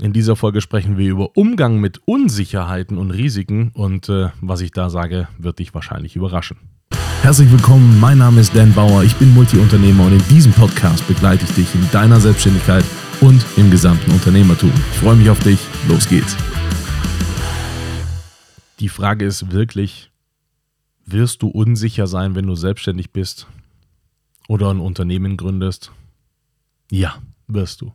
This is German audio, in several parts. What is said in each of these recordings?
In dieser Folge sprechen wir über Umgang mit Unsicherheiten und Risiken und äh, was ich da sage, wird dich wahrscheinlich überraschen. Herzlich willkommen, mein Name ist Dan Bauer, ich bin Multiunternehmer und in diesem Podcast begleite ich dich in deiner Selbstständigkeit und im gesamten Unternehmertum. Ich freue mich auf dich, los geht's. Die Frage ist wirklich, wirst du unsicher sein, wenn du selbstständig bist oder ein Unternehmen gründest? Ja, wirst du.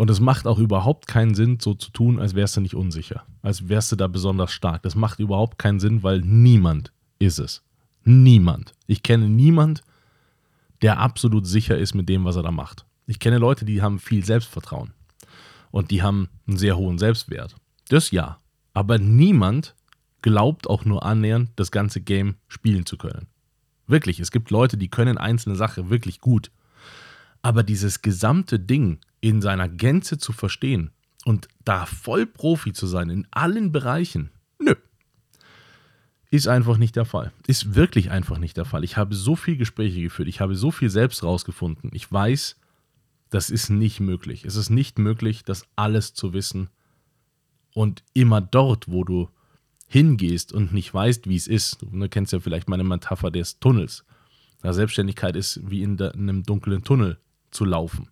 Und es macht auch überhaupt keinen Sinn, so zu tun, als wärst du nicht unsicher, als wärst du da besonders stark. Das macht überhaupt keinen Sinn, weil niemand ist es. Niemand. Ich kenne niemand, der absolut sicher ist mit dem, was er da macht. Ich kenne Leute, die haben viel Selbstvertrauen und die haben einen sehr hohen Selbstwert. Das ja. Aber niemand glaubt auch nur annähernd, das ganze Game spielen zu können. Wirklich, es gibt Leute, die können einzelne Sachen wirklich gut. Aber dieses gesamte Ding in seiner Gänze zu verstehen und da voll Profi zu sein in allen Bereichen, nö. Ist einfach nicht der Fall. Ist wirklich einfach nicht der Fall. Ich habe so viele Gespräche geführt, ich habe so viel selbst rausgefunden. Ich weiß, das ist nicht möglich. Es ist nicht möglich, das alles zu wissen. Und immer dort, wo du hingehst und nicht weißt, wie es ist, du kennst ja vielleicht meine Metapher des Tunnels. Ja, Selbstständigkeit ist wie in einem dunklen Tunnel zu laufen.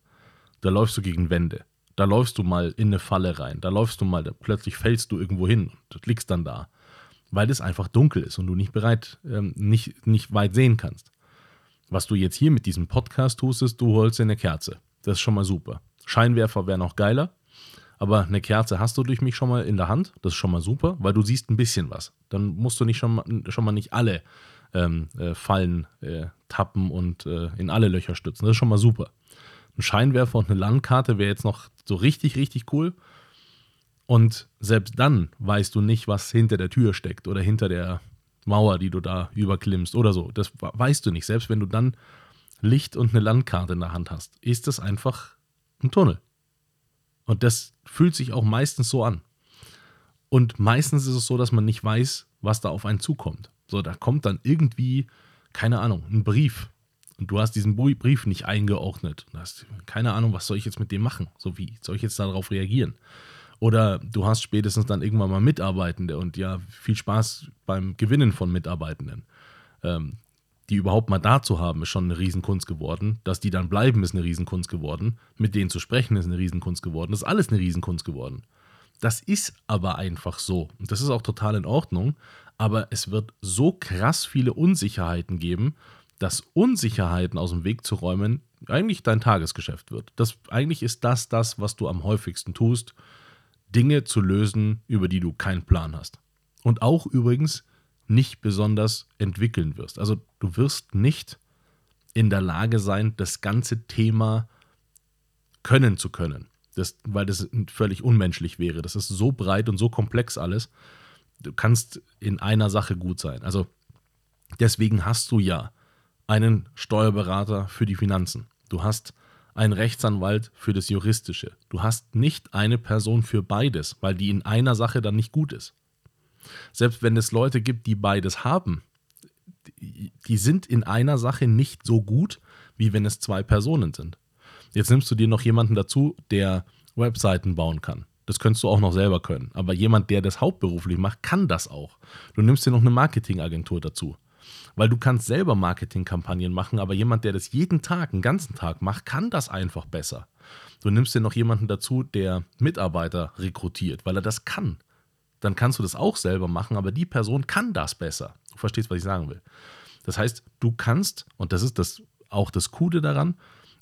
Da läufst du gegen Wände. Da läufst du mal in eine Falle rein. Da läufst du mal, plötzlich fällst du irgendwo hin und liegst dann da. Weil es einfach dunkel ist und du nicht bereit, ähm, nicht, nicht weit sehen kannst. Was du jetzt hier mit diesem Podcast tust, ist, du holst dir eine Kerze. Das ist schon mal super. Scheinwerfer wäre noch geiler, aber eine Kerze hast du durch mich schon mal in der Hand. Das ist schon mal super, weil du siehst ein bisschen was. Dann musst du nicht schon mal, schon mal nicht alle ähm, äh, Fallen äh, tappen und äh, in alle Löcher stützen. Das ist schon mal super. Ein Scheinwerfer und eine Landkarte wäre jetzt noch so richtig, richtig cool. Und selbst dann weißt du nicht, was hinter der Tür steckt oder hinter der Mauer, die du da überklimmst oder so. Das weißt du nicht. Selbst wenn du dann Licht und eine Landkarte in der Hand hast, ist das einfach ein Tunnel. Und das fühlt sich auch meistens so an. Und meistens ist es so, dass man nicht weiß, was da auf einen zukommt. So, da kommt dann irgendwie, keine Ahnung, ein Brief und du hast diesen Brief nicht eingeordnet. Du hast keine Ahnung, was soll ich jetzt mit dem machen? So wie soll ich jetzt darauf reagieren? Oder du hast spätestens dann irgendwann mal Mitarbeitende und ja, viel Spaß beim Gewinnen von Mitarbeitenden. Ähm, die überhaupt mal da zu haben, ist schon eine Riesenkunst geworden. Dass die dann bleiben, ist eine Riesenkunst geworden. Mit denen zu sprechen, ist eine Riesenkunst geworden. Das ist alles eine Riesenkunst geworden. Das ist aber einfach so. Und das ist auch total in Ordnung. Aber es wird so krass viele Unsicherheiten geben dass Unsicherheiten aus dem Weg zu räumen eigentlich dein Tagesgeschäft wird. Das, eigentlich ist das das, was du am häufigsten tust, Dinge zu lösen, über die du keinen Plan hast. Und auch übrigens nicht besonders entwickeln wirst. Also du wirst nicht in der Lage sein, das ganze Thema können zu können. Das, weil das völlig unmenschlich wäre. Das ist so breit und so komplex alles. Du kannst in einer Sache gut sein. Also deswegen hast du ja einen Steuerberater für die Finanzen. Du hast einen Rechtsanwalt für das Juristische. Du hast nicht eine Person für beides, weil die in einer Sache dann nicht gut ist. Selbst wenn es Leute gibt, die beides haben, die sind in einer Sache nicht so gut, wie wenn es zwei Personen sind. Jetzt nimmst du dir noch jemanden dazu, der Webseiten bauen kann. Das könntest du auch noch selber können. Aber jemand, der das hauptberuflich macht, kann das auch. Du nimmst dir noch eine Marketingagentur dazu. Weil du kannst selber Marketingkampagnen machen, aber jemand, der das jeden Tag, einen ganzen Tag macht, kann das einfach besser. Du nimmst dir noch jemanden dazu, der Mitarbeiter rekrutiert, weil er das kann. Dann kannst du das auch selber machen, aber die Person kann das besser. Du verstehst, was ich sagen will. Das heißt, du kannst, und das ist das, auch das Coole daran,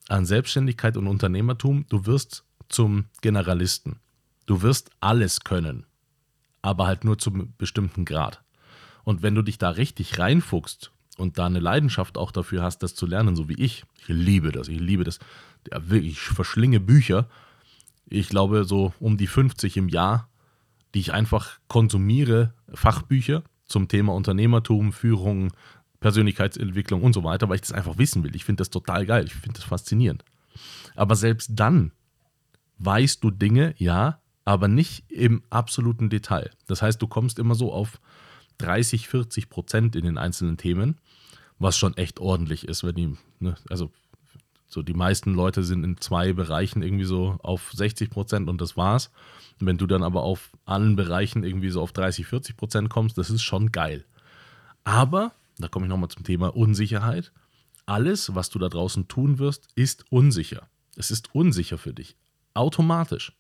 an Selbstständigkeit und Unternehmertum, du wirst zum Generalisten. Du wirst alles können, aber halt nur zum bestimmten Grad. Und wenn du dich da richtig reinfuchst und da eine Leidenschaft auch dafür hast, das zu lernen, so wie ich, ich liebe das, ich liebe das, ja, wirklich, ich verschlinge Bücher, ich glaube so um die 50 im Jahr, die ich einfach konsumiere, Fachbücher zum Thema Unternehmertum, Führung, Persönlichkeitsentwicklung und so weiter, weil ich das einfach wissen will. Ich finde das total geil, ich finde das faszinierend. Aber selbst dann weißt du Dinge, ja, aber nicht im absoluten Detail. Das heißt, du kommst immer so auf 30, 40 Prozent in den einzelnen Themen, was schon echt ordentlich ist, wenn die, ne, also So die meisten Leute sind in zwei Bereichen irgendwie so auf 60 Prozent und das war's. Wenn du dann aber auf allen Bereichen irgendwie so auf 30, 40 Prozent kommst, das ist schon geil. Aber, da komme ich nochmal zum Thema Unsicherheit. Alles, was du da draußen tun wirst, ist unsicher. Es ist unsicher für dich. Automatisch.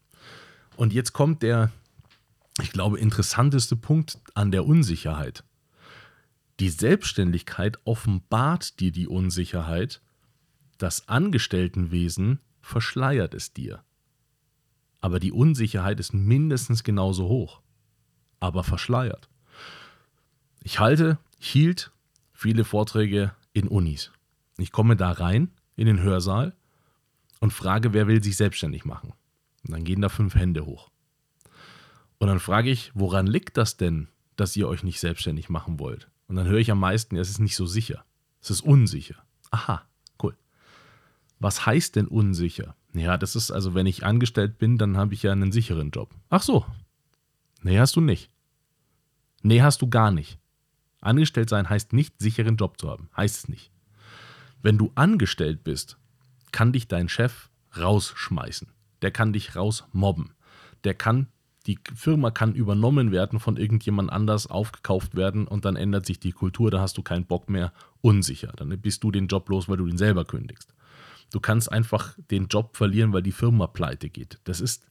Und jetzt kommt der, ich glaube, interessanteste Punkt an der Unsicherheit. Die Selbstständigkeit offenbart dir die Unsicherheit, das Angestelltenwesen verschleiert es dir. Aber die Unsicherheit ist mindestens genauso hoch, aber verschleiert. Ich halte, hielt viele Vorträge in Unis. Ich komme da rein in den Hörsaal und frage, wer will sich selbstständig machen. Und dann gehen da fünf Hände hoch. Und dann frage ich, woran liegt das denn, dass ihr euch nicht selbstständig machen wollt? Und dann höre ich am meisten, es ist nicht so sicher. Es ist unsicher. Aha, cool. Was heißt denn unsicher? Ja, das ist also, wenn ich angestellt bin, dann habe ich ja einen sicheren Job. Ach so. Nee, hast du nicht. Nee, hast du gar nicht. Angestellt sein heißt nicht, sicheren Job zu haben. Heißt es nicht. Wenn du angestellt bist, kann dich dein Chef rausschmeißen. Der kann dich rausmobben. Der kann die Firma kann übernommen werden von irgendjemand anders, aufgekauft werden und dann ändert sich die Kultur, da hast du keinen Bock mehr, unsicher. Dann bist du den Job los, weil du den selber kündigst. Du kannst einfach den Job verlieren, weil die Firma pleite geht. Das ist,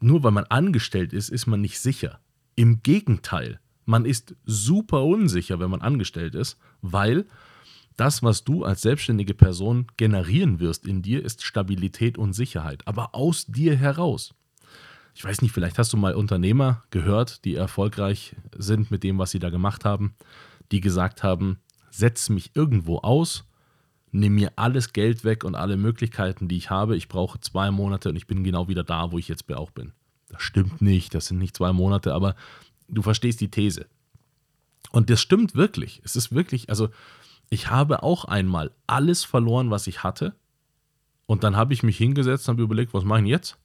nur weil man angestellt ist, ist man nicht sicher. Im Gegenteil, man ist super unsicher, wenn man angestellt ist, weil das, was du als selbstständige Person generieren wirst in dir, ist Stabilität und Sicherheit, aber aus dir heraus ich weiß nicht, vielleicht hast du mal Unternehmer gehört, die erfolgreich sind mit dem, was sie da gemacht haben, die gesagt haben, setz mich irgendwo aus, nimm mir alles Geld weg und alle Möglichkeiten, die ich habe. Ich brauche zwei Monate und ich bin genau wieder da, wo ich jetzt auch bin. Das stimmt nicht, das sind nicht zwei Monate, aber du verstehst die These. Und das stimmt wirklich. Es ist wirklich, also ich habe auch einmal alles verloren, was ich hatte. Und dann habe ich mich hingesetzt und habe überlegt, was mache ich jetzt?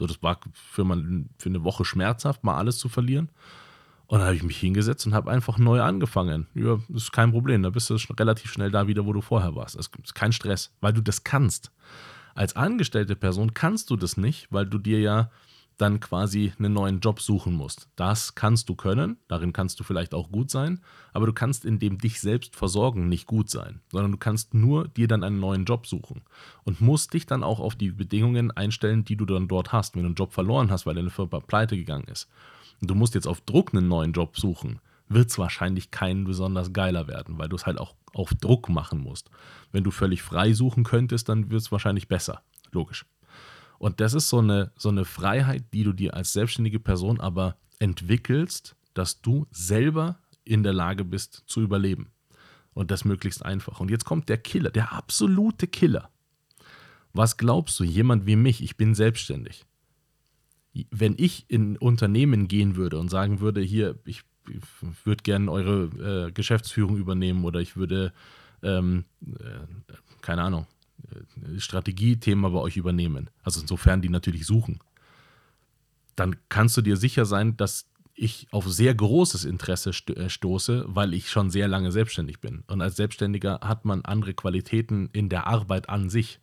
So, das war für, man, für eine Woche schmerzhaft, mal alles zu verlieren. Und dann habe ich mich hingesetzt und habe einfach neu angefangen. Ja, das ist kein Problem. Da bist du relativ schnell da wieder, wo du vorher warst. Das ist kein Stress, weil du das kannst. Als angestellte Person kannst du das nicht, weil du dir ja dann quasi einen neuen Job suchen musst. Das kannst du können, darin kannst du vielleicht auch gut sein, aber du kannst in dem dich selbst versorgen nicht gut sein, sondern du kannst nur dir dann einen neuen Job suchen und musst dich dann auch auf die Bedingungen einstellen, die du dann dort hast. Wenn du einen Job verloren hast, weil deine Firma pleite gegangen ist und du musst jetzt auf Druck einen neuen Job suchen, wird es wahrscheinlich kein besonders geiler werden, weil du es halt auch auf Druck machen musst. Wenn du völlig frei suchen könntest, dann wird es wahrscheinlich besser. Logisch. Und das ist so eine, so eine Freiheit, die du dir als selbstständige Person aber entwickelst, dass du selber in der Lage bist zu überleben. Und das möglichst einfach. Und jetzt kommt der Killer, der absolute Killer. Was glaubst du, jemand wie mich, ich bin selbstständig. Wenn ich in Unternehmen gehen würde und sagen würde, hier, ich, ich würde gerne eure äh, Geschäftsführung übernehmen oder ich würde, ähm, äh, keine Ahnung, äh, Strategiethema bei euch übernehmen, also insofern die natürlich suchen, dann kannst du dir sicher sein, dass ich auf sehr großes Interesse äh, stoße, weil ich schon sehr lange selbstständig bin. Und als Selbstständiger hat man andere Qualitäten in der Arbeit an sich,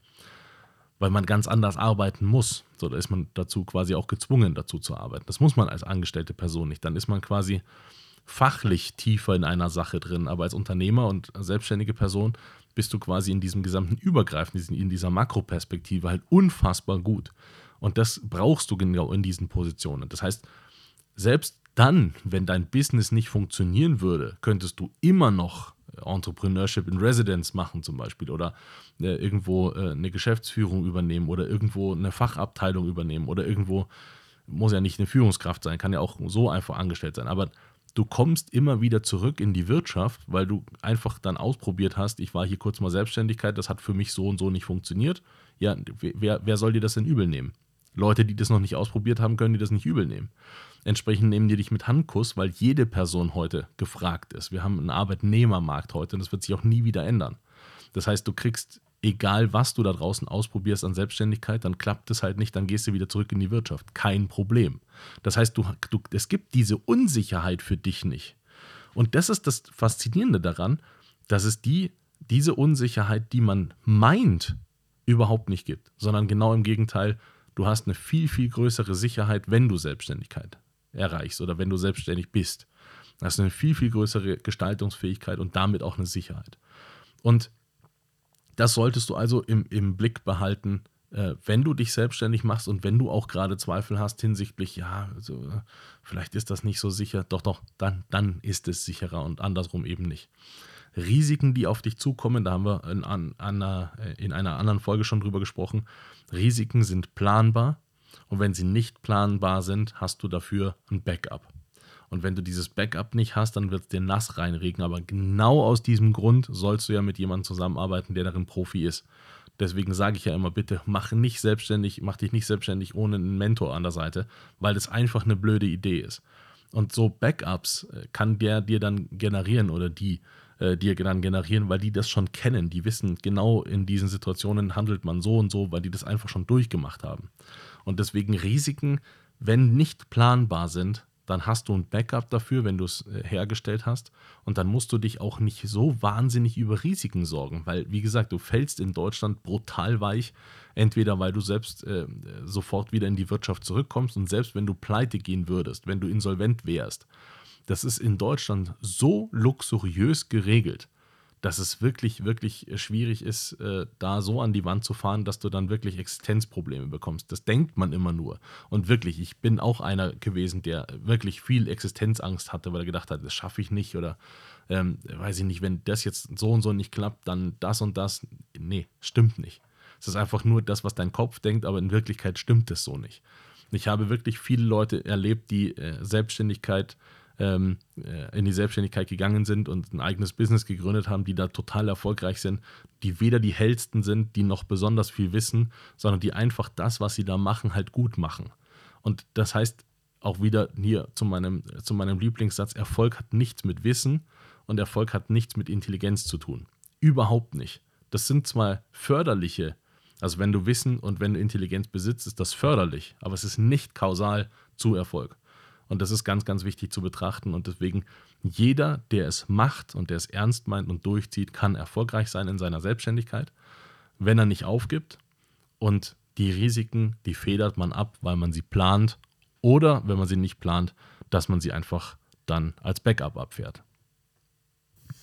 weil man ganz anders arbeiten muss. So, da ist man dazu quasi auch gezwungen, dazu zu arbeiten. Das muss man als angestellte Person nicht. Dann ist man quasi fachlich tiefer in einer Sache drin. Aber als Unternehmer und selbstständige Person bist du quasi in diesem gesamten Übergreifen, in dieser Makroperspektive halt unfassbar gut. Und das brauchst du genau in diesen Positionen. Das heißt, selbst dann, wenn dein Business nicht funktionieren würde, könntest du immer noch Entrepreneurship in Residence machen zum Beispiel oder äh, irgendwo äh, eine Geschäftsführung übernehmen oder irgendwo eine Fachabteilung übernehmen oder irgendwo, muss ja nicht eine Führungskraft sein, kann ja auch so einfach angestellt sein, aber du kommst immer wieder zurück in die Wirtschaft, weil du einfach dann ausprobiert hast, ich war hier kurz mal Selbstständigkeit, das hat für mich so und so nicht funktioniert. Ja, wer, wer soll dir das denn übel nehmen? Leute, die das noch nicht ausprobiert haben, können dir das nicht übel nehmen. Entsprechend nehmen die dich mit Handkuss, weil jede Person heute gefragt ist. Wir haben einen Arbeitnehmermarkt heute und das wird sich auch nie wieder ändern. Das heißt, du kriegst egal was du da draußen ausprobierst an Selbstständigkeit, dann klappt es halt nicht, dann gehst du wieder zurück in die Wirtschaft. Kein Problem. Das heißt, du, du, es gibt diese Unsicherheit für dich nicht. Und das ist das Faszinierende daran, dass es die diese Unsicherheit, die man meint, überhaupt nicht gibt, sondern genau im Gegenteil, du hast eine viel, viel größere Sicherheit, wenn du Selbstständigkeit erreichst oder wenn du selbstständig bist. Du hast eine viel, viel größere Gestaltungsfähigkeit und damit auch eine Sicherheit. Und das solltest du also im, im Blick behalten, äh, wenn du dich selbstständig machst und wenn du auch gerade Zweifel hast hinsichtlich, ja, also, vielleicht ist das nicht so sicher, doch, doch, dann, dann ist es sicherer und andersrum eben nicht. Risiken, die auf dich zukommen, da haben wir in, an, einer, in einer anderen Folge schon drüber gesprochen. Risiken sind planbar und wenn sie nicht planbar sind, hast du dafür ein Backup. Und wenn du dieses Backup nicht hast, dann wird es dir nass reinregen. Aber genau aus diesem Grund sollst du ja mit jemandem zusammenarbeiten, der darin Profi ist. Deswegen sage ich ja immer, bitte mach nicht selbstständig, mach dich nicht selbstständig ohne einen Mentor an der Seite, weil das einfach eine blöde Idee ist. Und so Backups äh, kann der dir dann generieren oder die äh, dir dann generieren, weil die das schon kennen. Die wissen genau in diesen Situationen handelt man so und so, weil die das einfach schon durchgemacht haben. Und deswegen Risiken, wenn nicht planbar sind, dann hast du ein Backup dafür, wenn du es äh, hergestellt hast. Und dann musst du dich auch nicht so wahnsinnig über Risiken sorgen, weil, wie gesagt, du fällst in Deutschland brutal weich, entweder weil du selbst äh, sofort wieder in die Wirtschaft zurückkommst und selbst wenn du pleite gehen würdest, wenn du insolvent wärst. Das ist in Deutschland so luxuriös geregelt dass es wirklich, wirklich schwierig ist, äh, da so an die Wand zu fahren, dass du dann wirklich Existenzprobleme bekommst. Das denkt man immer nur. Und wirklich, ich bin auch einer gewesen, der wirklich viel Existenzangst hatte, weil er gedacht hat, das schaffe ich nicht oder ähm, weiß ich nicht, wenn das jetzt so und so nicht klappt, dann das und das. Nee, stimmt nicht. Es ist einfach nur das, was dein Kopf denkt, aber in Wirklichkeit stimmt es so nicht. Ich habe wirklich viele Leute erlebt, die äh, Selbstständigkeit ähm, äh, in die Selbstständigkeit gegangen sind und ein eigenes Business gegründet haben, die da total erfolgreich sind, die weder die hellsten sind, die noch besonders viel wissen, sondern die einfach das, was sie da machen, halt gut machen. Und das heißt auch wieder hier zu meinem, zu meinem Lieblingssatz, Erfolg hat nichts mit Wissen und Erfolg hat nichts mit Intelligenz zu tun. Überhaupt nicht. Das sind zwar förderliche, also wenn du Wissen und wenn du Intelligenz besitzt, ist das förderlich, aber es ist nicht kausal zu Erfolg. Und das ist ganz, ganz wichtig zu betrachten. Und deswegen, jeder, der es macht und der es ernst meint und durchzieht, kann erfolgreich sein in seiner Selbstständigkeit, wenn er nicht aufgibt. Und die Risiken, die federt man ab, weil man sie plant. Oder wenn man sie nicht plant, dass man sie einfach dann als Backup abfährt.